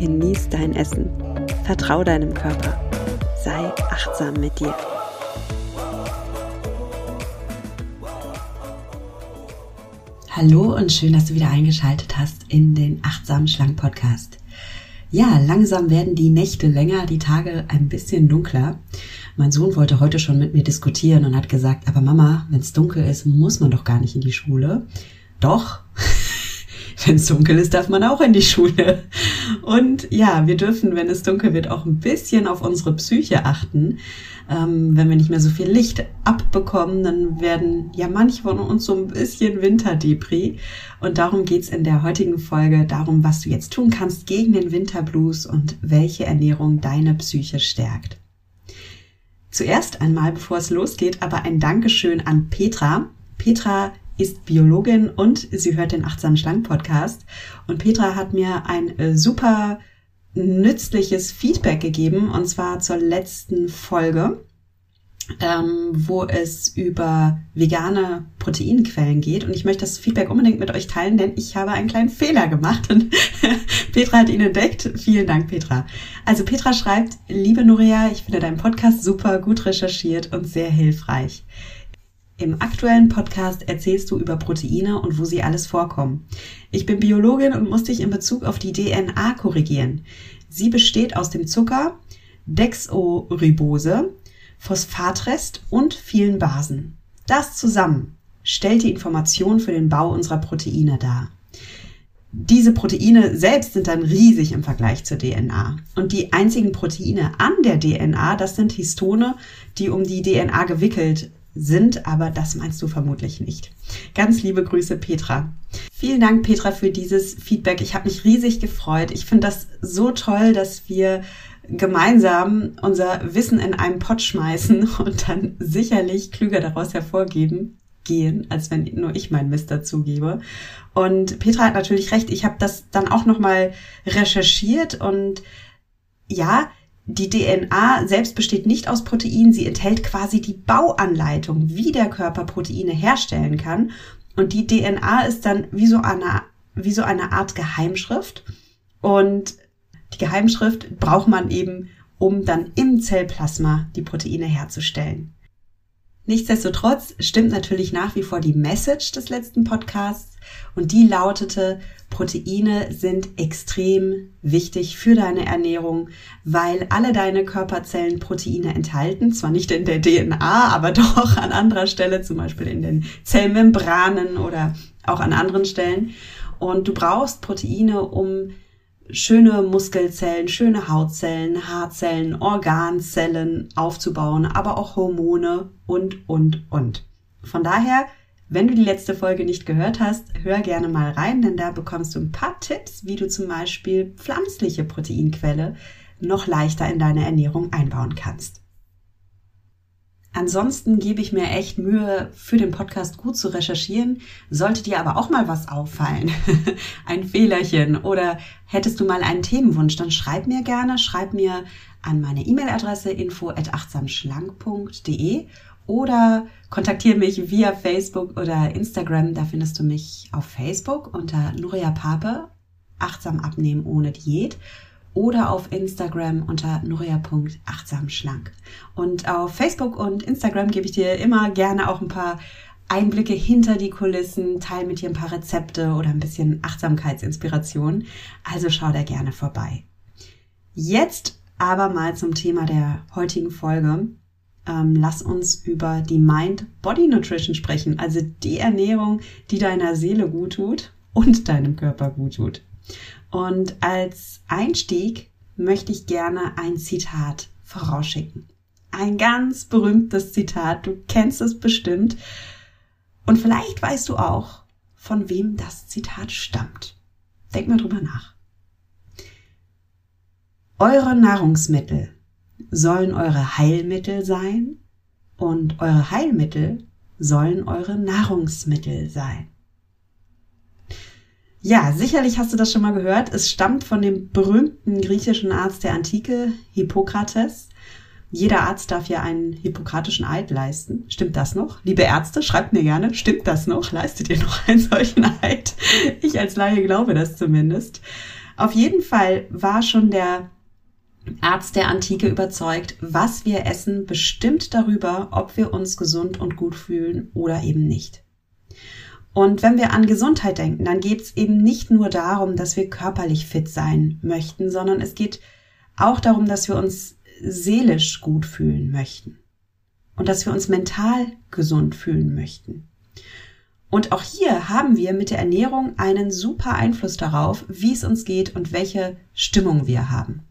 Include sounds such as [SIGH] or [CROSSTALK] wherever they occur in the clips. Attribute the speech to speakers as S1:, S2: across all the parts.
S1: genieß dein Essen, vertrau deinem Körper, sei achtsam mit dir. Hallo und schön, dass du wieder eingeschaltet hast in den Achtsam Schlank Podcast. Ja, langsam werden die Nächte länger, die Tage ein bisschen dunkler. Mein Sohn wollte heute schon mit mir diskutieren und hat gesagt, aber Mama, wenn es dunkel ist, muss man doch gar nicht in die Schule. Doch, wenn es dunkel ist, darf man auch in die Schule. Und ja, wir dürfen, wenn es dunkel wird, auch ein bisschen auf unsere Psyche achten. Ähm, wenn wir nicht mehr so viel Licht abbekommen, dann werden ja manche von uns so ein bisschen Winterdepri. Und darum geht's in der heutigen Folge, darum, was du jetzt tun kannst gegen den Winterblues und welche Ernährung deine Psyche stärkt. Zuerst einmal, bevor es losgeht, aber ein Dankeschön an Petra. Petra ist Biologin und sie hört den Achtsam Schlank Podcast. Und Petra hat mir ein äh, super nützliches Feedback gegeben und zwar zur letzten Folge, ähm, wo es über vegane Proteinquellen geht. Und ich möchte das Feedback unbedingt mit euch teilen, denn ich habe einen kleinen Fehler gemacht und [LAUGHS] Petra hat ihn entdeckt. Vielen Dank, Petra. Also Petra schreibt, liebe Nuria, ich finde deinen Podcast super gut recherchiert und sehr hilfreich. Im aktuellen Podcast erzählst du über Proteine und wo sie alles vorkommen. Ich bin Biologin und muss dich in Bezug auf die DNA korrigieren. Sie besteht aus dem Zucker, Dexoribose, Phosphatrest und vielen Basen. Das zusammen stellt die Information für den Bau unserer Proteine dar. Diese Proteine selbst sind dann riesig im Vergleich zur DNA. Und die einzigen Proteine an der DNA, das sind Histone, die um die DNA gewickelt sind, aber das meinst du vermutlich nicht. Ganz liebe Grüße, Petra. Vielen Dank, Petra, für dieses Feedback. Ich habe mich riesig gefreut. Ich finde das so toll, dass wir gemeinsam unser Wissen in einen Pott schmeißen [LAUGHS] und dann sicherlich klüger daraus hervorgeben gehen, als wenn nur ich meinen Mist dazugebe. Und Petra hat natürlich recht. Ich habe das dann auch noch mal recherchiert und ja, die DNA selbst besteht nicht aus Proteinen, sie enthält quasi die Bauanleitung, wie der Körper Proteine herstellen kann. Und die DNA ist dann wie so eine, wie so eine Art Geheimschrift. Und die Geheimschrift braucht man eben, um dann im Zellplasma die Proteine herzustellen. Nichtsdestotrotz stimmt natürlich nach wie vor die Message des letzten Podcasts und die lautete, Proteine sind extrem wichtig für deine Ernährung, weil alle deine Körperzellen Proteine enthalten, zwar nicht in der DNA, aber [LAUGHS] doch an anderer Stelle, zum Beispiel in den Zellmembranen oder auch an anderen Stellen. Und du brauchst Proteine, um schöne Muskelzellen, schöne Hautzellen, Haarzellen, Organzellen aufzubauen, aber auch Hormone und, und, und. Von daher wenn du die letzte Folge nicht gehört hast, hör gerne mal rein, denn da bekommst du ein paar Tipps, wie du zum Beispiel pflanzliche Proteinquelle noch leichter in deine Ernährung einbauen kannst. Ansonsten gebe ich mir echt Mühe, für den Podcast gut zu recherchieren. Sollte dir aber auch mal was auffallen, [LAUGHS] ein Fehlerchen oder hättest du mal einen Themenwunsch, dann schreib mir gerne, schreib mir an meine E-Mail-Adresse info at achtsamschlank.de oder kontaktiere mich via Facebook oder Instagram. Da findest du mich auf Facebook unter Nuria Pape, achtsam abnehmen ohne Diät oder auf Instagram unter nuria.achtsamschlank. Und auf Facebook und Instagram gebe ich dir immer gerne auch ein paar Einblicke hinter die Kulissen, teile mit dir ein paar Rezepte oder ein bisschen Achtsamkeitsinspiration. Also schau da gerne vorbei. Jetzt aber mal zum Thema der heutigen Folge ähm, lass uns über die Mind-Body Nutrition sprechen, also die Ernährung, die deiner Seele gut tut und deinem Körper gut tut. Und als Einstieg möchte ich gerne ein Zitat vorausschicken. Ein ganz berühmtes Zitat, du kennst es bestimmt. Und vielleicht weißt du auch, von wem das Zitat stammt. Denk mal drüber nach. Eure Nahrungsmittel sollen eure Heilmittel sein und eure Heilmittel sollen eure Nahrungsmittel sein. Ja, sicherlich hast du das schon mal gehört. Es stammt von dem berühmten griechischen Arzt der Antike, Hippokrates. Jeder Arzt darf ja einen hippokratischen Eid leisten. Stimmt das noch? Liebe Ärzte, schreibt mir gerne, stimmt das noch? Leistet ihr noch einen solchen Eid? Ich als Laie glaube das zumindest. Auf jeden Fall war schon der Arzt der Antike überzeugt, was wir essen bestimmt darüber, ob wir uns gesund und gut fühlen oder eben nicht. Und wenn wir an Gesundheit denken, dann geht es eben nicht nur darum, dass wir körperlich fit sein möchten, sondern es geht auch darum, dass wir uns seelisch gut fühlen möchten und dass wir uns mental gesund fühlen möchten. Und auch hier haben wir mit der Ernährung einen super Einfluss darauf, wie es uns geht und welche Stimmung wir haben.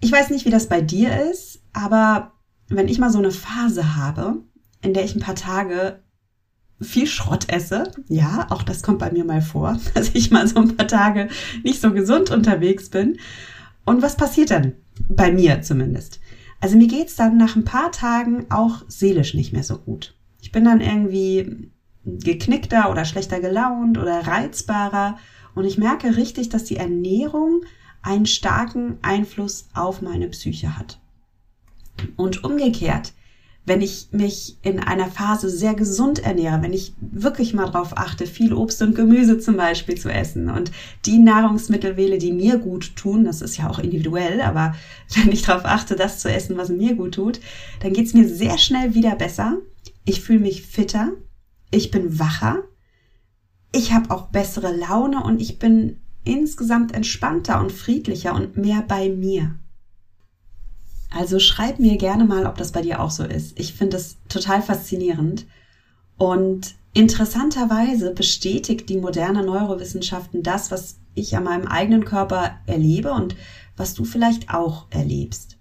S1: Ich weiß nicht, wie das bei dir ist, aber wenn ich mal so eine Phase habe, in der ich ein paar Tage viel Schrott esse, ja, auch das kommt bei mir mal vor, [LAUGHS] dass ich mal so ein paar Tage nicht so gesund unterwegs bin. Und was passiert dann? Bei mir zumindest. Also mir geht's dann nach ein paar Tagen auch seelisch nicht mehr so gut. Ich bin dann irgendwie geknickter oder schlechter gelaunt oder reizbarer und ich merke richtig, dass die Ernährung einen starken Einfluss auf meine Psyche hat. Und umgekehrt, wenn ich mich in einer Phase sehr gesund ernähre, wenn ich wirklich mal drauf achte, viel Obst und Gemüse zum Beispiel zu essen und die Nahrungsmittel wähle, die mir gut tun, das ist ja auch individuell, aber [LAUGHS] wenn ich darauf achte, das zu essen, was mir gut tut, dann geht's mir sehr schnell wieder besser. Ich fühle mich fitter, ich bin wacher, ich habe auch bessere Laune und ich bin insgesamt entspannter und friedlicher und mehr bei mir. Also schreib mir gerne mal, ob das bei dir auch so ist. Ich finde es total faszinierend. Und interessanterweise bestätigt die moderne Neurowissenschaften das, was ich an meinem eigenen Körper erlebe und was du vielleicht auch erlebst.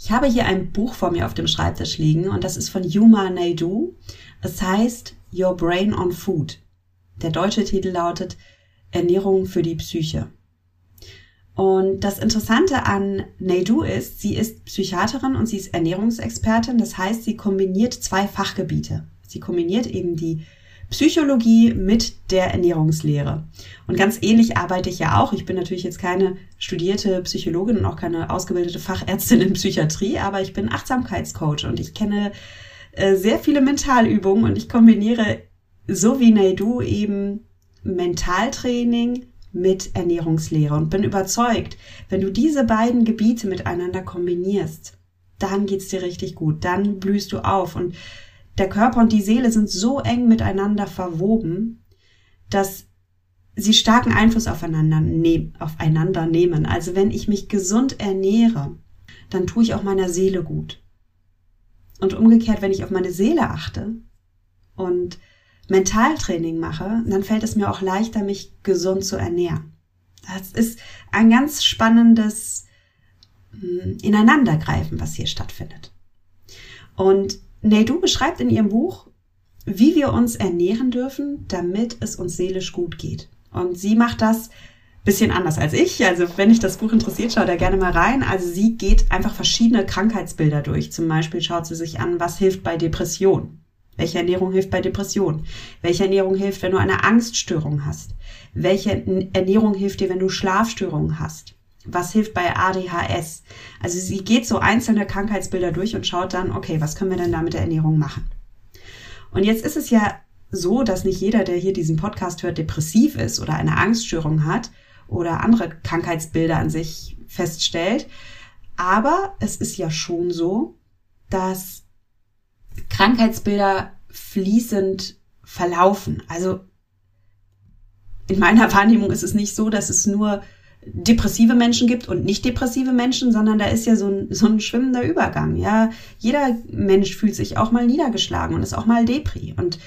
S1: Ich habe hier ein Buch vor mir auf dem Schreibtisch liegen und das ist von Yuma Naidu. Es heißt Your Brain on Food. Der deutsche Titel lautet Ernährung für die Psyche. Und das Interessante an Naidu ist, sie ist Psychiaterin und sie ist Ernährungsexpertin. Das heißt, sie kombiniert zwei Fachgebiete. Sie kombiniert eben die Psychologie mit der Ernährungslehre. Und ganz ähnlich arbeite ich ja auch. Ich bin natürlich jetzt keine studierte Psychologin und auch keine ausgebildete Fachärztin in Psychiatrie, aber ich bin Achtsamkeitscoach und ich kenne äh, sehr viele Mentalübungen und ich kombiniere so wie Naidu eben Mentaltraining mit Ernährungslehre und bin überzeugt, wenn du diese beiden Gebiete miteinander kombinierst, dann geht's dir richtig gut, dann blühst du auf und der Körper und die Seele sind so eng miteinander verwoben, dass sie starken Einfluss aufeinander, ne aufeinander nehmen. Also wenn ich mich gesund ernähre, dann tue ich auch meiner Seele gut. Und umgekehrt, wenn ich auf meine Seele achte und Mentaltraining mache, dann fällt es mir auch leichter, mich gesund zu ernähren. Das ist ein ganz spannendes hm, Ineinandergreifen, was hier stattfindet. Und Neidu beschreibt in ihrem Buch, wie wir uns ernähren dürfen, damit es uns seelisch gut geht. Und sie macht das bisschen anders als ich. Also wenn dich das Buch interessiert, schau da gerne mal rein. Also sie geht einfach verschiedene Krankheitsbilder durch. Zum Beispiel schaut sie sich an, was hilft bei Depression. Welche Ernährung hilft bei Depression? Welche Ernährung hilft, wenn du eine Angststörung hast? Welche Ernährung hilft dir, wenn du Schlafstörungen hast? Was hilft bei ADHS? Also sie geht so einzelne Krankheitsbilder durch und schaut dann, okay, was können wir denn da mit der Ernährung machen? Und jetzt ist es ja so, dass nicht jeder, der hier diesen Podcast hört, depressiv ist oder eine Angststörung hat oder andere Krankheitsbilder an sich feststellt. Aber es ist ja schon so, dass Krankheitsbilder fließend verlaufen. Also in meiner Wahrnehmung ist es nicht so, dass es nur depressive Menschen gibt und nicht depressive Menschen, sondern da ist ja so ein, so ein schwimmender Übergang. Ja, jeder Mensch fühlt sich auch mal niedergeschlagen und ist auch mal Depri. Und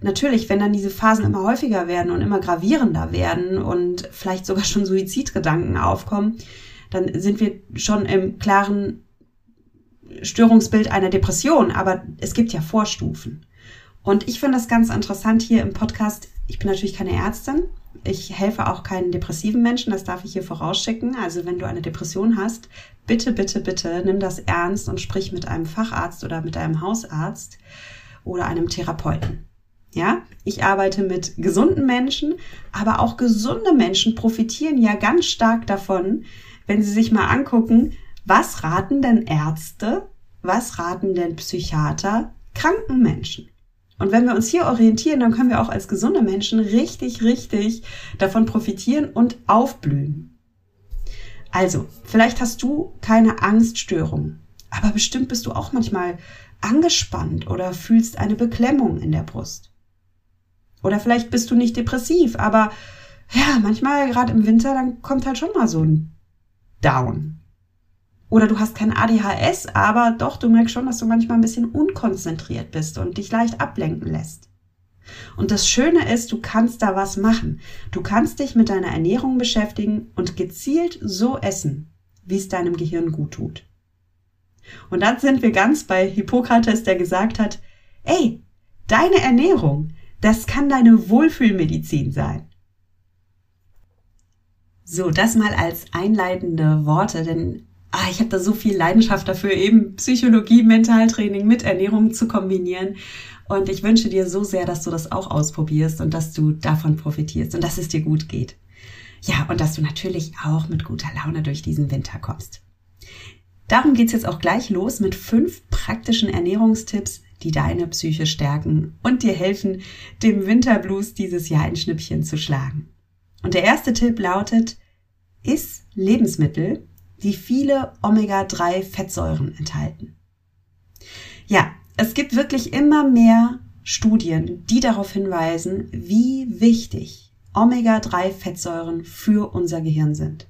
S1: natürlich, wenn dann diese Phasen immer häufiger werden und immer gravierender werden und vielleicht sogar schon Suizidgedanken aufkommen, dann sind wir schon im klaren Störungsbild einer Depression, aber es gibt ja Vorstufen. Und ich finde das ganz interessant hier im Podcast ich bin natürlich keine Ärztin. Ich helfe auch keinen depressiven Menschen, das darf ich hier vorausschicken. Also wenn du eine Depression hast, bitte, bitte, bitte nimm das ernst und sprich mit einem Facharzt oder mit einem Hausarzt oder einem Therapeuten. Ja, ich arbeite mit gesunden Menschen, aber auch gesunde Menschen profitieren ja ganz stark davon, wenn sie sich mal angucken, was raten denn Ärzte, was raten denn Psychiater kranken Menschen? Und wenn wir uns hier orientieren, dann können wir auch als gesunde Menschen richtig, richtig davon profitieren und aufblühen. Also, vielleicht hast du keine Angststörung, aber bestimmt bist du auch manchmal angespannt oder fühlst eine Beklemmung in der Brust. Oder vielleicht bist du nicht depressiv, aber ja, manchmal gerade im Winter, dann kommt halt schon mal so ein Down. Oder du hast kein ADHS, aber doch, du merkst schon, dass du manchmal ein bisschen unkonzentriert bist und dich leicht ablenken lässt. Und das Schöne ist, du kannst da was machen. Du kannst dich mit deiner Ernährung beschäftigen und gezielt so essen, wie es deinem Gehirn gut tut. Und dann sind wir ganz bei Hippokrates, der gesagt hat, ey, deine Ernährung, das kann deine Wohlfühlmedizin sein. So, das mal als einleitende Worte, denn ah, ich habe da so viel Leidenschaft dafür, eben Psychologie, Mentaltraining mit Ernährung zu kombinieren. Und ich wünsche dir so sehr, dass du das auch ausprobierst und dass du davon profitierst und dass es dir gut geht. Ja, und dass du natürlich auch mit guter Laune durch diesen Winter kommst. Darum geht's jetzt auch gleich los mit fünf praktischen Ernährungstipps, die deine Psyche stärken und dir helfen, dem Winterblues dieses Jahr ein Schnippchen zu schlagen. Und der erste Tipp lautet, iss Lebensmittel, die viele Omega-3-Fettsäuren enthalten. Ja, es gibt wirklich immer mehr Studien, die darauf hinweisen, wie wichtig Omega-3-Fettsäuren für unser Gehirn sind.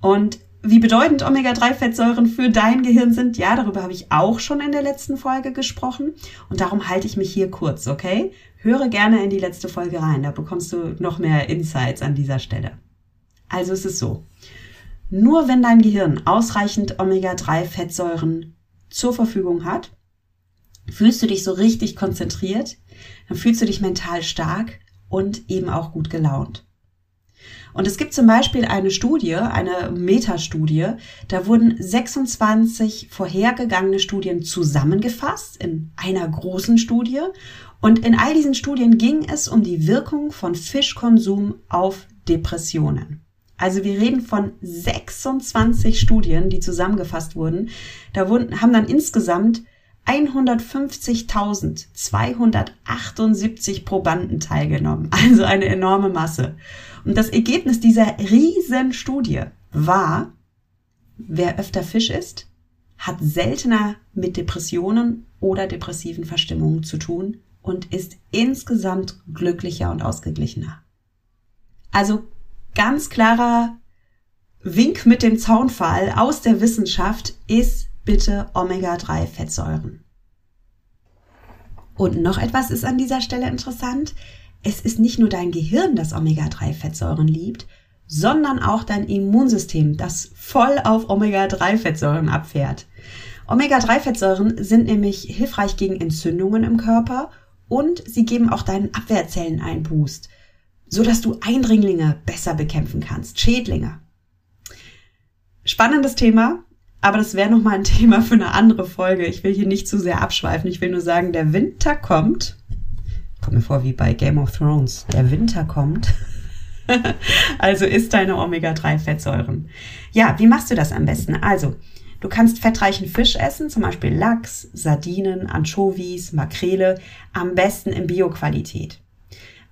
S1: Und wie bedeutend Omega-3-Fettsäuren für dein Gehirn sind, ja, darüber habe ich auch schon in der letzten Folge gesprochen. Und darum halte ich mich hier kurz, okay? Höre gerne in die letzte Folge rein, da bekommst du noch mehr Insights an dieser Stelle. Also es ist so. Nur wenn dein Gehirn ausreichend Omega-3-Fettsäuren zur Verfügung hat, fühlst du dich so richtig konzentriert, dann fühlst du dich mental stark und eben auch gut gelaunt. Und es gibt zum Beispiel eine Studie, eine Metastudie, da wurden 26 vorhergegangene Studien zusammengefasst in einer großen Studie. Und in all diesen Studien ging es um die Wirkung von Fischkonsum auf Depressionen. Also wir reden von 26 Studien, die zusammengefasst wurden. Da wurden, haben dann insgesamt 150.278 Probanden teilgenommen. [LAUGHS] Also eine enorme Masse. Und das Ergebnis dieser riesen Studie war, wer öfter Fisch isst, hat seltener mit Depressionen oder depressiven Verstimmungen zu tun und ist insgesamt glücklicher und ausgeglichener. Also ganz klarer Wink mit dem Zaunfall aus der Wissenschaft ist bitte Omega-3-Fettsäuren. Und noch etwas ist an dieser Stelle interessant es ist nicht nur dein Gehirn, das Omega-3-Fettsäuren liebt, sondern auch dein Immunsystem, das voll auf Omega-3-Fettsäuren abfährt. Omega-3-Fettsäuren sind nämlich hilfreich gegen Entzündungen im Körper und sie geben auch deinen Abwehrzellen einen Boost, so dass du Eindringlinge besser bekämpfen kannst, Schädlinge. Spannendes Thema, aber das wäre nochmal ein [LAUGHS] Thema für eine andere Folge. Ich will hier nicht zu sehr abschweifen. Ich will nur sagen, der Winter kommt kommt mir vor wie bei Game of Thrones. Der Winter kommt. [LAUGHS] also isst deine Omega-3-Fettsäuren. Ja, wie machst du das am besten? Also, du kannst fettreichen Fisch essen, zum Beispiel Lachs, Sardinen, Anchovies, Makrele, am besten in Bioqualität.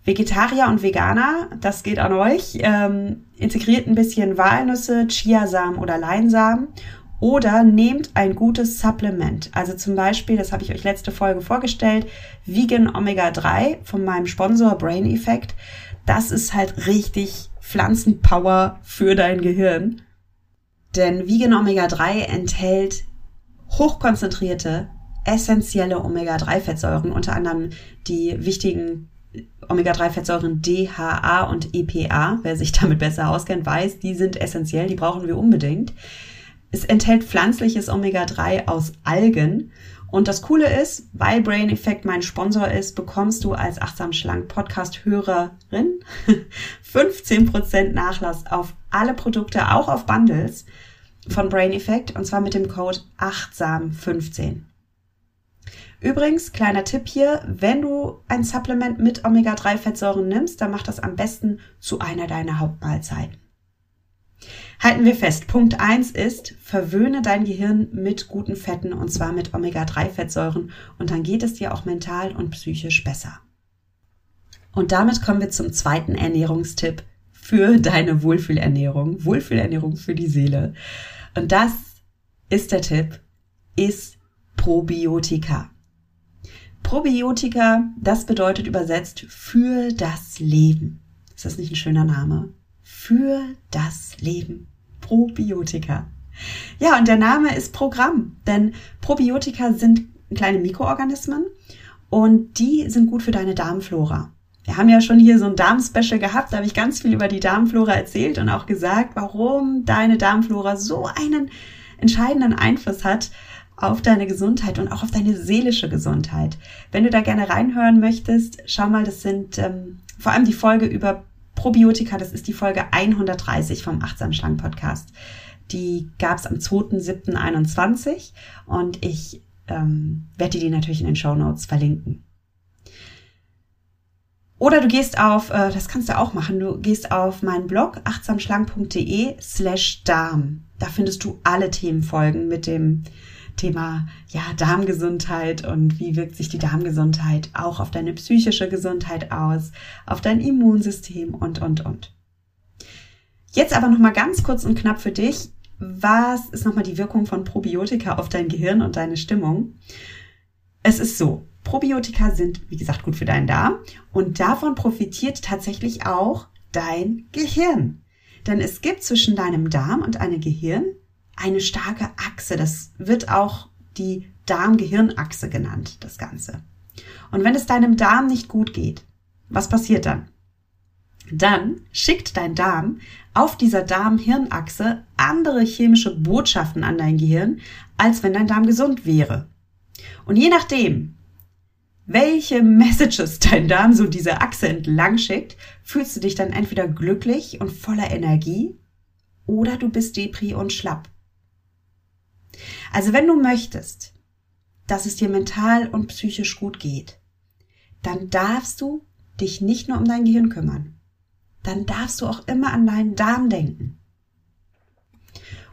S1: Vegetarier und Veganer, das geht an euch, ähm, integriert ein bisschen Walnüsse, Chiasamen oder Leinsamen oder nehmt ein gutes Supplement. Also zum Beispiel, das habe ich euch letzte Folge vorgestellt, Vegan Omega 3 von meinem Sponsor Brain Effect. Das ist halt richtig Pflanzenpower für dein Gehirn. Denn Vegan Omega 3 enthält hochkonzentrierte, essentielle Omega-3-Fettsäuren, unter anderem die wichtigen Omega-3-Fettsäuren DHA und EPA. Wer sich damit besser auskennt, weiß, die sind essentiell, die brauchen wir unbedingt. Es enthält pflanzliches Omega-3 aus Algen Und das Coole ist, weil Brain Effect mein Sponsor ist, bekommst du als Achtsam Schlank Podcast Hörerin 15% [LAUGHS] Nachlass auf alle Produkte, auch auf Bundles von Brain Effect und zwar mit dem Code achtsam15. Übrigens, kleiner Tipp hier, wenn du ein Supplement mit Omega-3-Fettsäuren nimmst, dann mach das am besten zu einer deiner Hauptmahlzeiten. Halten wir fest, Punkt 1 ist, verwöhne dein Gehirn mit guten Fetten und zwar mit Omega-3-Fettsäuren und dann geht es dir auch mental und psychisch besser. Und damit kommen wir zum zweiten Ernährungstipp für deine Wohlfühlernährung, Wohlfühlernährung für die Seele. Und das ist der Tipp, ist Probiotika. Probiotika, das bedeutet übersetzt für das Leben. Ist das nicht ein schöner Name? Für das Leben. Probiotika. Ja, und der Name ist Programm, denn Probiotika sind kleine Mikroorganismen und die sind gut für deine Darmflora. Wir haben ja schon hier so ein Darmspecial gehabt, da habe ich ganz viel über die Darmflora erzählt und auch gesagt, warum deine Darmflora so einen entscheidenden Einfluss hat auf deine Gesundheit und auch auf deine seelische Gesundheit. Wenn du da gerne reinhören möchtest, schau mal, das sind ähm, vor allem die Folge über Probiotika, das ist die Folge 130 vom Achtsam Schlank Podcast. Die gab es am 2.7.21 und ich ähm, werde die natürlich in den Show Notes verlinken. Oder du gehst auf, äh, das kannst du auch machen, du gehst auf meinen Blog achtsamschlank.de slash Darm. Da findest du alle Themenfolgen mit dem Thema ja, Darmgesundheit und wie wirkt sich die Darmgesundheit auch auf deine psychische Gesundheit aus, auf dein Immunsystem und, und, und. Jetzt aber nochmal ganz kurz und knapp für dich. Was ist nochmal die Wirkung von Probiotika auf dein Gehirn und deine Stimmung? Es ist so, Probiotika sind, wie gesagt, gut für deinen Darm und davon profitiert tatsächlich auch dein Gehirn. Denn es gibt zwischen deinem Darm und einem Gehirn eine starke Achse. Das wird auch die Darm-Gehirn-Achse genannt, das Ganze. Und wenn es deinem Darm nicht gut geht, was passiert dann? Dann schickt dein Darm auf dieser Darm-Hirn-Achse andere chemische Botschaften an dein Gehirn, als wenn dein Darm gesund wäre. Und je nachdem, welche Messages [LAUGHS] dein Darm so diese Achse entlang schickt, fühlst du dich dann entweder glücklich und voller Energie oder du bist depri und schlapp. Also wenn du möchtest, dass es dir mental und psychisch gut geht, dann darfst du dich nicht nur um dein Gehirn kümmern. Dann darfst du auch immer an deinen Darm denken.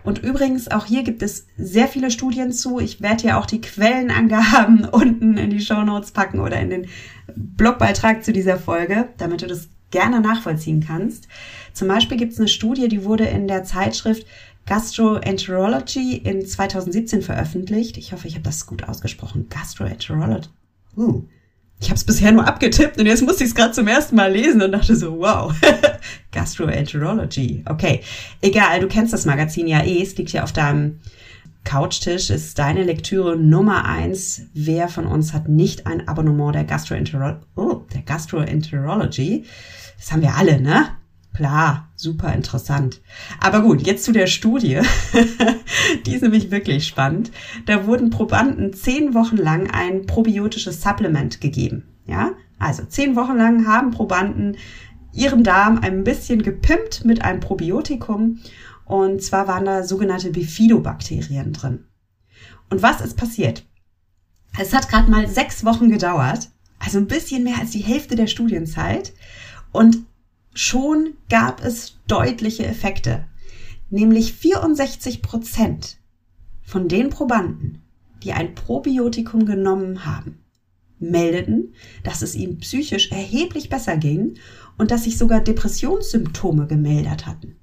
S1: Und übrigens, auch hier gibt es sehr viele Studien zu. Ich werde ja auch die Quellenangaben [LAUGHS] unten in die Show Notes packen oder in den Blogbeitrag zu dieser Folge, damit du das gerne nachvollziehen kannst. Zum Beispiel gibt es eine Studie, die wurde in der Zeitschrift Gastroenterology in 2017 veröffentlicht. Ich hoffe, ich habe das gut ausgesprochen. Gastroenterology. Uh, ich habe es bisher nur abgetippt und jetzt musste ich es gerade zum ersten Mal lesen und dachte so, wow. [LAUGHS] Gastroenterology. Okay, egal, du kennst das Magazin ja eh. Es liegt hier auf deinem Couchtisch. Ist deine Lektüre Nummer eins. Wer von uns hat nicht ein Abonnement der Gastroenterology? Oh, der Gastroenterology. Das haben wir alle, ne? Klar, super interessant. Aber gut, jetzt zu der Studie. [LAUGHS] Die ist nämlich wirklich spannend. Da wurden Probanden zehn Wochen lang ein probiotisches Supplement gegeben. Ja, also zehn Wochen lang haben Probanden ihren Darm ein bisschen gepimpt mit einem Probiotikum. Und zwar waren da sogenannte Bifidobakterien drin. Und was ist passiert? Es hat gerade mal sechs Wochen gedauert, also ein bisschen mehr als die Hälfte der Studienzeit. Und Schon gab es deutliche Effekte, nämlich 64 Prozent von den Probanden, die ein Probiotikum genommen haben, meldeten, dass es ihnen psychisch erheblich besser ging und dass sich sogar Depressionssymptome gemeldet hatten.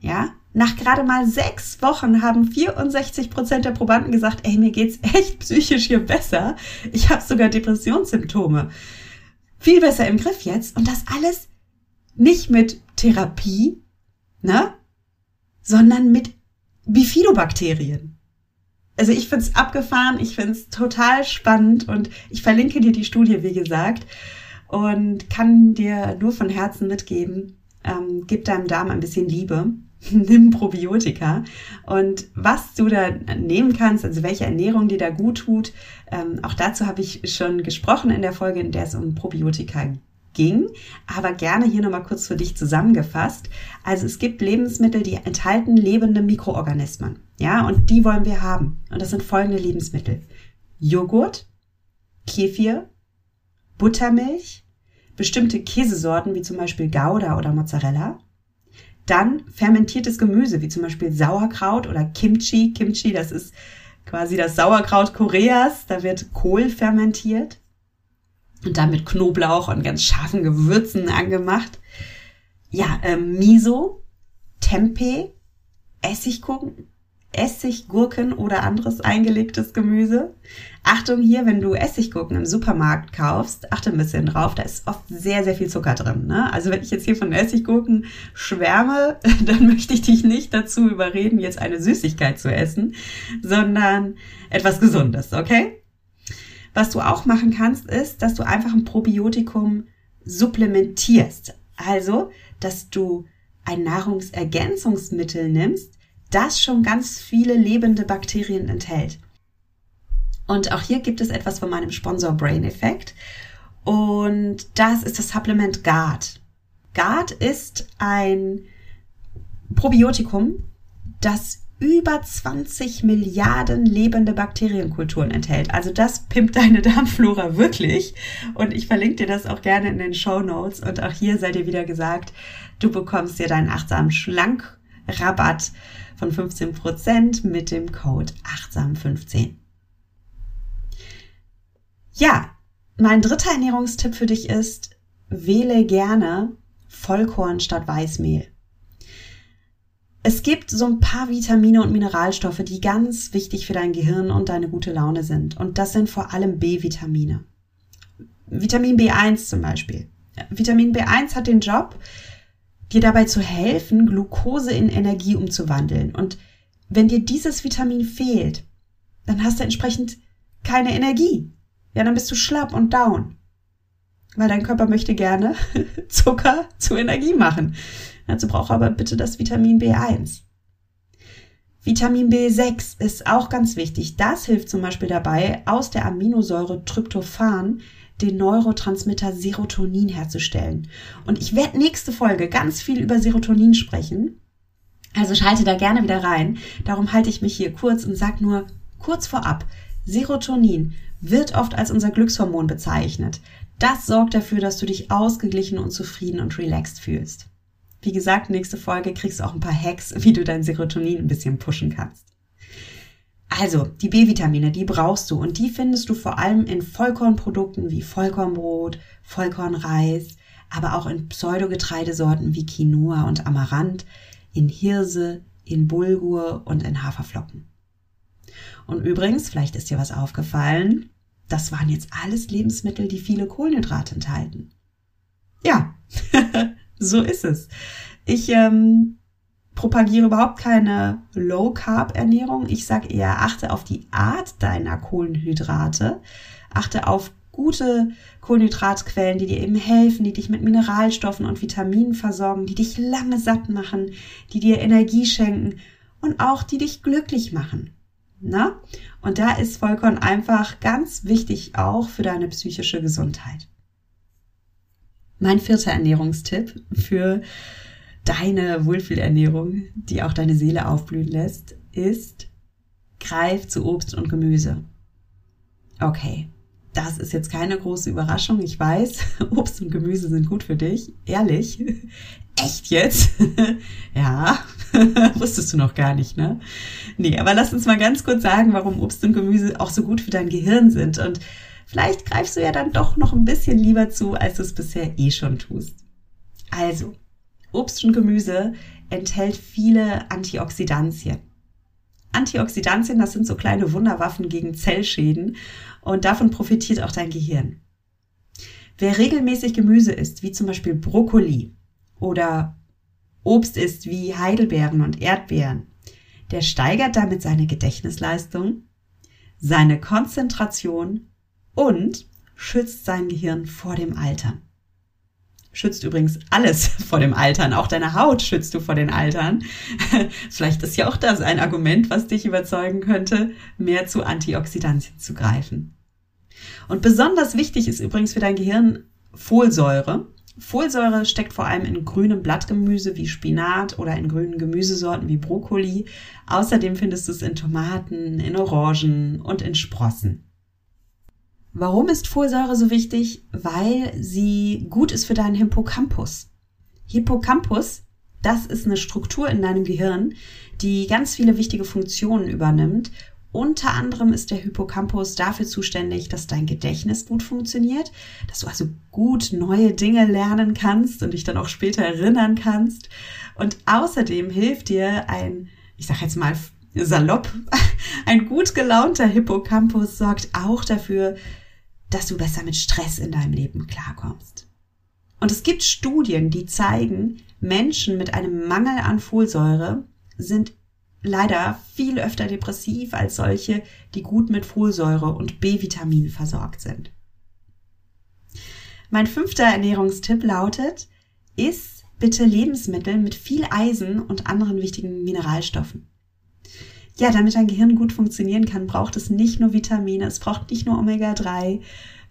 S1: Ja, nach gerade mal sechs Wochen haben 64 Prozent der Probanden gesagt, ey, mir geht's echt psychisch hier besser. Ich habe sogar Depressionssymptome. Viel besser im Griff jetzt. Und das alles nicht mit Therapie, ne? sondern mit Bifidobakterien. Also ich find's abgefahren, ich find's total spannend und ich verlinke dir die Studie, wie gesagt, und kann dir nur von Herzen mitgeben, ähm, gib deinem Darm ein bisschen Liebe [LAUGHS] nimm Probiotika. Und was du da nehmen kannst, also welche Ernährung dir da gut tut, ähm, auch dazu habe ich schon gesprochen in der Folge, in der es um Probiotika ging, aber gerne hier nochmal kurz für dich zusammengefasst. Also es gibt Lebensmittel, die enthalten lebende Mikroorganismen. Ja, und die wollen wir haben. Und das sind folgende Lebensmittel. Joghurt, Kefir, Buttermilch, bestimmte Käsesorten wie zum Beispiel Gouda oder Mozzarella, dann fermentiertes Gemüse, wie zum Beispiel Sauerkraut oder Kimchi. Kimchi, das ist quasi das Sauerkraut Koreas. Da wird Kohl fermentiert und dann mit Knoblauch und ganz scharfen Gewürzen angemacht. Ja, ähm, Miso, Tempeh, Essiggurken, Essiggurken oder anderes eingelegtes Gemüse. Achtung hier, wenn du Essiggurken im Supermarkt kaufst, achte ein bisschen drauf, da ist oft sehr, sehr viel Zucker drin. Ne? Also wenn ich jetzt hier von Essiggurken schwärme, [LAUGHS] dann möchte ich dich nicht dazu überreden, jetzt eine Süßigkeit zu essen, sondern etwas Gesundes, okay? Was du auch machen kannst, ist, dass du einfach ein Probiotikum supplementierst. Also, dass du ein Nahrungsergänzungsmittel nimmst, das schon ganz viele lebende Bakterien enthält. Und auch hier gibt es etwas von meinem Sponsor Brain Effect. Und das ist das Supplement GARD. GARD ist ein Probiotikum, das über 20 Milliarden lebende Bakterienkulturen enthält. Also das pimpt deine [LAUGHS] Darmflora wirklich. Und ich verlinke dir das auch gerne in den Show Notes. Und auch hier sei dir wieder gesagt, du bekommst dir deinen achtsamen Schlank-Rabatt von 15% mit dem Code achtsam15. Ja, mein dritter Ernährungstipp für dich ist, wähle gerne Vollkorn statt Weißmehl. Es gibt so ein paar Vitamine und Mineralstoffe, die ganz wichtig für dein Gehirn und deine gute Laune sind. Und das sind vor allem B-Vitamine. Vitamin B1 zum Beispiel. Vitamin B1 hat den Job, dir dabei zu helfen, Glucose in Energie umzuwandeln. Und wenn dir dieses Vitamin fehlt, dann hast du entsprechend keine Energie. Ja, dann bist du schlapp und down. Weil dein Körper möchte gerne [LAUGHS] Zucker zu Energie machen. Dazu braucht aber bitte das Vitamin B1. Vitamin B6 ist auch ganz wichtig. Das hilft zum Beispiel dabei, aus der Aminosäure Tryptophan den Neurotransmitter Serotonin herzustellen. Und ich werde nächste Folge ganz viel über Serotonin sprechen. Also schalte da gerne wieder rein. Darum halte ich mich hier kurz und sag nur kurz vorab. Serotonin wird oft als unser Glückshormon bezeichnet. Das sorgt dafür, dass du dich ausgeglichen und zufrieden und relaxed fühlst. Wie gesagt, nächste Folge kriegst du auch ein paar Hacks, wie du dein Serotonin ein bisschen pushen kannst. Also, die B-Vitamine, die brauchst du und die findest du vor allem in Vollkornprodukten wie Vollkornbrot, Vollkornreis, aber auch in Pseudogetreidesorten wie Quinoa und Amaranth, in Hirse, in Bulgur und in Haferflocken. Und übrigens, vielleicht ist dir was aufgefallen, das waren jetzt alles Lebensmittel, die viele Kohlenhydrate enthalten. Ja, [LAUGHS] so ist es. Ich ähm, propagiere überhaupt keine Low-Carb-Ernährung. Ich sage eher, achte auf die Art deiner Kohlenhydrate. Achte auf gute Kohlenhydratquellen, die dir eben helfen, die dich mit Mineralstoffen und Vitaminen versorgen, die dich lange satt machen, die dir Energie schenken und auch die dich glücklich machen. Na? Und da ist Vollkorn einfach ganz wichtig auch für deine psychische Gesundheit. Mein vierter Ernährungstipp für deine Wohlfühlernährung, die auch deine Seele aufblühen lässt, ist, greif zu Obst und Gemüse. Okay, das ist jetzt keine große Überraschung. Ich weiß, [LAUGHS] Obst und Gemüse sind gut für dich. Ehrlich. [LAUGHS] Echt jetzt? [LAUGHS] ja, wusstest du noch gar nicht, ne? Nee, aber lass uns mal ganz kurz sagen, warum Obst und Gemüse auch so gut für dein Gehirn sind. Und vielleicht greifst du ja dann doch noch ein bisschen lieber zu, als du es bisher eh schon tust. Also, Obst und Gemüse enthält viele Antioxidantien. Antioxidantien, das sind so kleine Wunderwaffen gegen Zellschäden und davon profitiert auch dein Gehirn. Wer regelmäßig Gemüse isst, wie zum Beispiel Brokkoli oder Obst isst wie Heidelbeeren und Erdbeeren, der steigert damit seine Gedächtnisleistung, seine Konzentration und schützt sein Gehirn vor dem Altern. schützt übrigens alles [LAUGHS] vor dem Altern. Auch deine Haut schützt du vor den Altern. [LAUGHS] Vielleicht ist ja auch das ein Argument, was dich überzeugen könnte, mehr zu Antioxidantien zu greifen. Und besonders wichtig ist übrigens für dein Gehirn Folsäure. Folsäure steckt vor allem in grünem Blattgemüse wie Spinat oder in grünen Gemüsesorten wie Brokkoli. Außerdem findest du es in Tomaten, in Orangen und in Sprossen. Warum ist Folsäure so wichtig? Weil sie gut ist für deinen Hippocampus. Hippocampus, das ist eine Struktur in deinem Gehirn, die ganz viele wichtige Funktionen übernimmt unter anderem ist der Hippocampus dafür zuständig, dass dein Gedächtnis gut funktioniert, dass du also gut neue Dinge lernen kannst und dich dann auch später erinnern kannst. Und außerdem hilft dir ein, ich sag jetzt mal salopp, [LAUGHS] ein gut gelaunter Hippocampus sorgt auch dafür, dass du besser mit Stress in deinem Leben klarkommst. Und es gibt Studien, die zeigen, Menschen mit einem Mangel an Folsäure sind leider viel öfter depressiv als solche, die gut mit Folsäure und B-Vitamin versorgt sind. Mein fünfter Ernährungstipp lautet, iss bitte Lebensmittel mit viel Eisen und anderen wichtigen Mineralstoffen. Ja, damit dein Gehirn gut funktionieren kann, braucht es nicht nur Vitamine, es braucht nicht nur Omega-3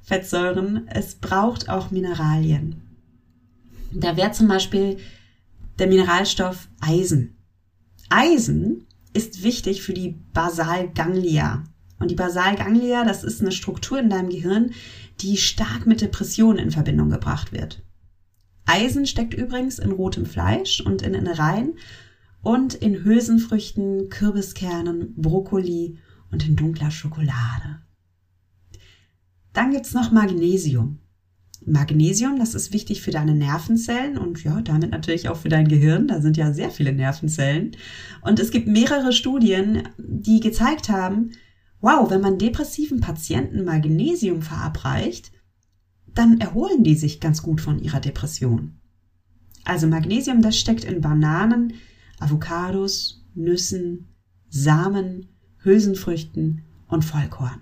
S1: Fettsäuren, es braucht auch Mineralien. Da wäre zum Beispiel der Mineralstoff Eisen. Eisen ist wichtig für die Basalganglia. Und die Basalganglia, das ist eine Struktur in deinem Gehirn, die stark mit Depressionen in Verbindung gebracht wird. Eisen steckt übrigens in rotem Fleisch und in Innereien und in Hülsenfrüchten, Kürbiskernen, Brokkoli und in dunkler Schokolade. Dann gibt's noch Magnesium. Magnesium, das ist wichtig für deine Nervenzellen und ja, damit natürlich auch für dein Gehirn. Da sind ja sehr viele Nervenzellen. Und es gibt mehrere Studien, die gezeigt haben, wow, wenn man depressiven Patienten Magnesium verabreicht, dann erholen die sich ganz gut von ihrer Depression. Also Magnesium, das steckt in Bananen, Avocados, Nüssen, Samen, Hülsenfrüchten und Vollkorn.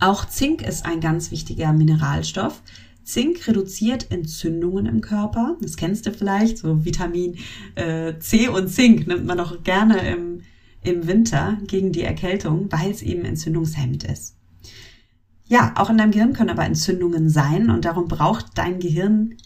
S1: Auch Zink ist ein ganz wichtiger Mineralstoff. Zink reduziert Entzündungen im Körper. Das kennst du vielleicht, so Vitamin äh, C und Zink nimmt man doch gerne im, im Winter gegen die Erkältung, weil es eben entzündungshemmend ist. Ja, auch in deinem Gehirn können aber Entzündungen sein und darum braucht dein Gehirn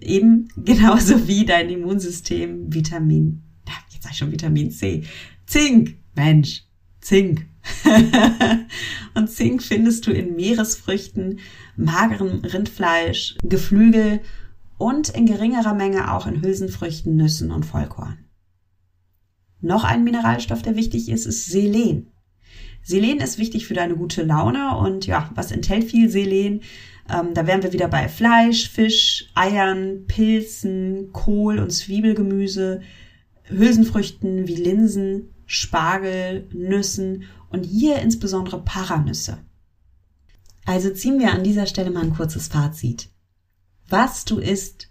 S1: eben [LAUGHS] genauso wie dein Immunsystem Vitamin, jetzt sag ich schon Vitamin C, Zink, Mensch, Zink. [LAUGHS] und Zink findest du in Meeresfrüchten, magerem Rindfleisch, Geflügel und in geringerer Menge auch in Hülsenfrüchten, Nüssen und Vollkorn. Noch ein Mineralstoff, der wichtig ist, ist Selen. Selen ist wichtig für deine gute Laune und ja, was enthält viel Selen? Ähm, da wären wir wieder bei Fleisch, Fisch, Eiern, Pilzen, Kohl und Zwiebelgemüse, Hülsenfrüchten wie Linsen, Spargel, Nüssen und hier insbesondere Paranüsse. Also ziehen wir an dieser Stelle mal ein kurzes Fazit. Was du isst,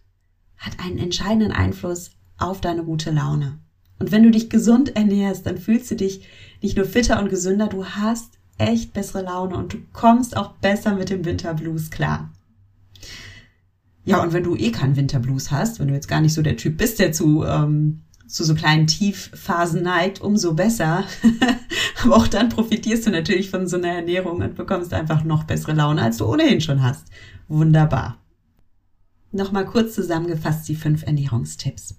S1: hat einen entscheidenden Einfluss auf deine gute Laune. Und wenn du dich gesund ernährst, dann fühlst du dich nicht nur fitter und gesünder, du hast echt bessere Laune und du kommst auch besser mit dem Winterblues klar. Ja, und wenn du eh keinen Winterblues hast, wenn du jetzt gar nicht so der Typ bist, der zu ähm, zu so kleinen Tiefphasen neigt, umso besser. [LAUGHS] Aber auch dann profitierst du natürlich von so einer Ernährung und bekommst einfach noch bessere Laune, als du ohnehin schon hast. Wunderbar. Nochmal kurz zusammengefasst die fünf Ernährungstipps.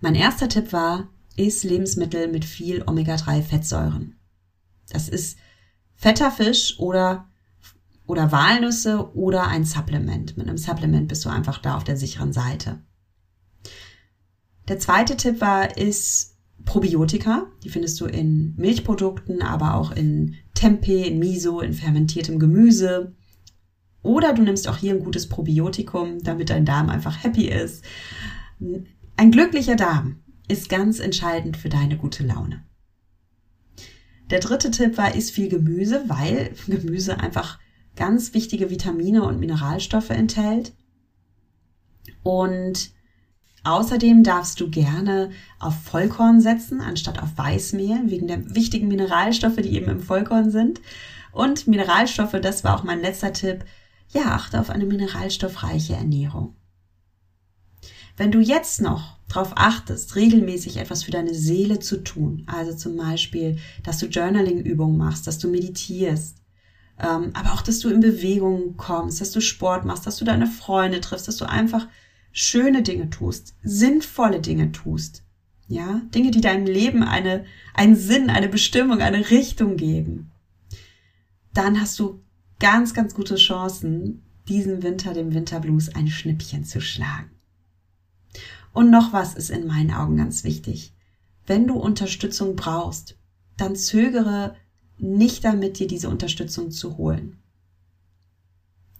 S1: Mein erster Tipp war, iss Lebensmittel mit viel Omega-3-Fettsäuren. Das ist fetter Fisch oder, oder Walnüsse oder ein Supplement. Mit einem Supplement bist du einfach da auf der sicheren Seite. Der zweite Tipp war, ist Probiotika. Die findest du in Milchprodukten, aber auch in Tempeh, in Miso, in fermentiertem Gemüse. Oder du nimmst auch hier ein gutes Probiotikum, damit dein Darm einfach happy ist. Ein glücklicher Darm ist ganz entscheidend für deine gute Laune. Der dritte Tipp war, isst viel Gemüse, weil [LAUGHS] Gemüse einfach ganz wichtige Vitamine und Mineralstoffe enthält. Und Außerdem darfst du gerne auf Vollkorn setzen, anstatt auf Weißmehl, wegen der wichtigen Mineralstoffe, die eben im Vollkorn sind. Und Mineralstoffe, das war auch mein letzter Tipp, ja, achte auf eine mineralstoffreiche Ernährung. Wenn du jetzt noch darauf achtest, regelmäßig etwas für deine Seele zu tun, also zum Beispiel, dass du Journaling-Übungen machst, dass du meditierst, ähm, aber auch, dass du in Bewegung kommst, dass du Sport machst, dass du deine Freunde triffst, dass du einfach schöne Dinge tust, sinnvolle Dinge tust, ja, Dinge, die deinem Leben eine, einen Sinn, eine Bestimmung, eine Richtung geben, dann hast du ganz, ganz gute Chancen, diesen Winter, dem Winterblues, ein Schnippchen zu schlagen. Und noch was ist in meinen Augen ganz wichtig. Wenn du Unterstützung brauchst, dann zögere nicht damit, dir diese Unterstützung zu holen.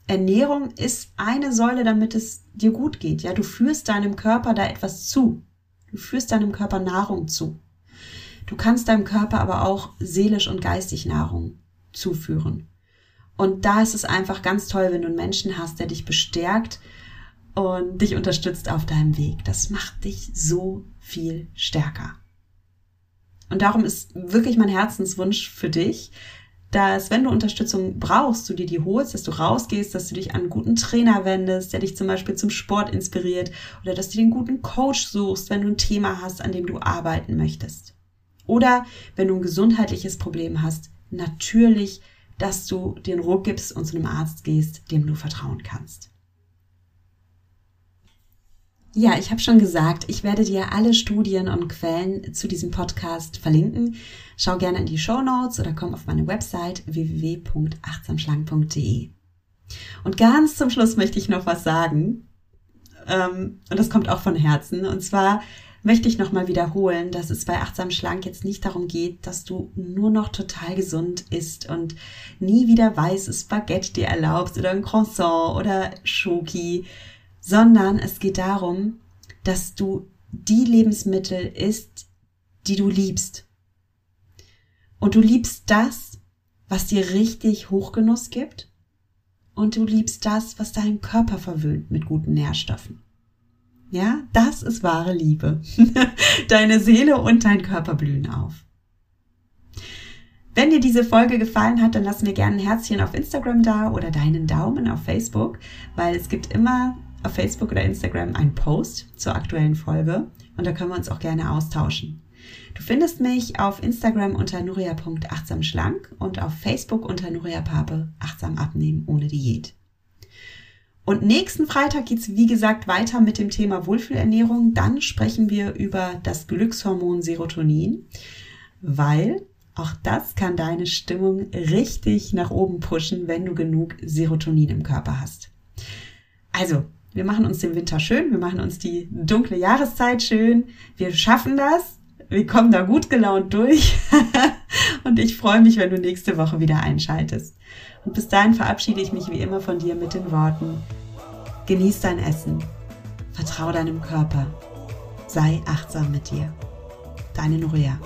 S1: Ernährung ist eine Säule, damit es dir gut geht. Ja, du führst deinem Körper da etwas zu. Du führst deinem Körper Nahrung zu. Du kannst deinem Körper aber auch seelisch und geistig Nahrung zuführen. Und da ist es einfach ganz toll, wenn du einen Menschen hast, der dich bestärkt und dich unterstützt auf deinem Weg. Das macht dich so viel stärker. Und darum ist wirklich mein Herzenswunsch für dich, dass wenn du Unterstützung brauchst, du dir die holst, dass du rausgehst, dass du dich an einen guten Trainer wendest, der dich zum Beispiel zum Sport inspiriert oder dass du den guten Coach suchst, wenn du ein Thema hast, an dem du arbeiten möchtest. Oder wenn du ein gesundheitliches Problem hast, natürlich, dass du den Ruck gibst und zu einem Arzt gehst, dem du vertrauen kannst. Ja, ich habe schon gesagt, ich werde dir alle Studien und Quellen zu diesem Podcast verlinken. Schau gerne in die Show Notes oder komm auf meine Website www.achtsamschlank.de. Und ganz zum Schluss möchte ich noch was sagen. Ähm, und das kommt auch von Herzen. Und zwar möchte ich nochmal wiederholen, dass es bei Achtsam Schlank jetzt nicht darum geht, dass du nur noch total gesund isst und nie wieder weißes Baguette dir erlaubst oder ein Croissant oder Schoki sondern es geht darum, dass du die Lebensmittel isst, die du liebst. Und du liebst das, was dir richtig Hochgenuss gibt. Und du liebst das, was deinen Körper verwöhnt mit guten Nährstoffen. Ja, das ist wahre Liebe. [LAUGHS] Deine Seele und dein Körper blühen auf. Wenn dir diese Folge gefallen hat, dann lass mir gerne ein Herzchen auf Instagram da oder deinen Daumen auf Facebook, weil es gibt immer auf Facebook oder Instagram einen Post zur aktuellen Folge und da können wir uns auch gerne austauschen. Du findest mich auf Instagram unter nuria.achtsamschlank und auf Facebook unter Nuria Pape achtsam abnehmen ohne Diät. Und nächsten Freitag geht's wie gesagt weiter mit dem Thema Wohlfühlernährung. Dann sprechen wir über das Glückshormon Serotonin, weil auch das kann deine Stimmung richtig nach oben pushen, wenn du genug Serotonin im Körper hast. Also, wir machen uns den Winter schön, wir machen uns die dunkle Jahreszeit schön. Wir schaffen das. Wir kommen da gut gelaunt durch. [LAUGHS] und ich freue mich, wenn du nächste Woche wieder einschaltest. Und bis dahin verabschiede ich mich wie immer von dir mit den Worten. Genieß dein Essen. Vertrau deinem Körper. Sei achtsam mit dir. Deine Nuria.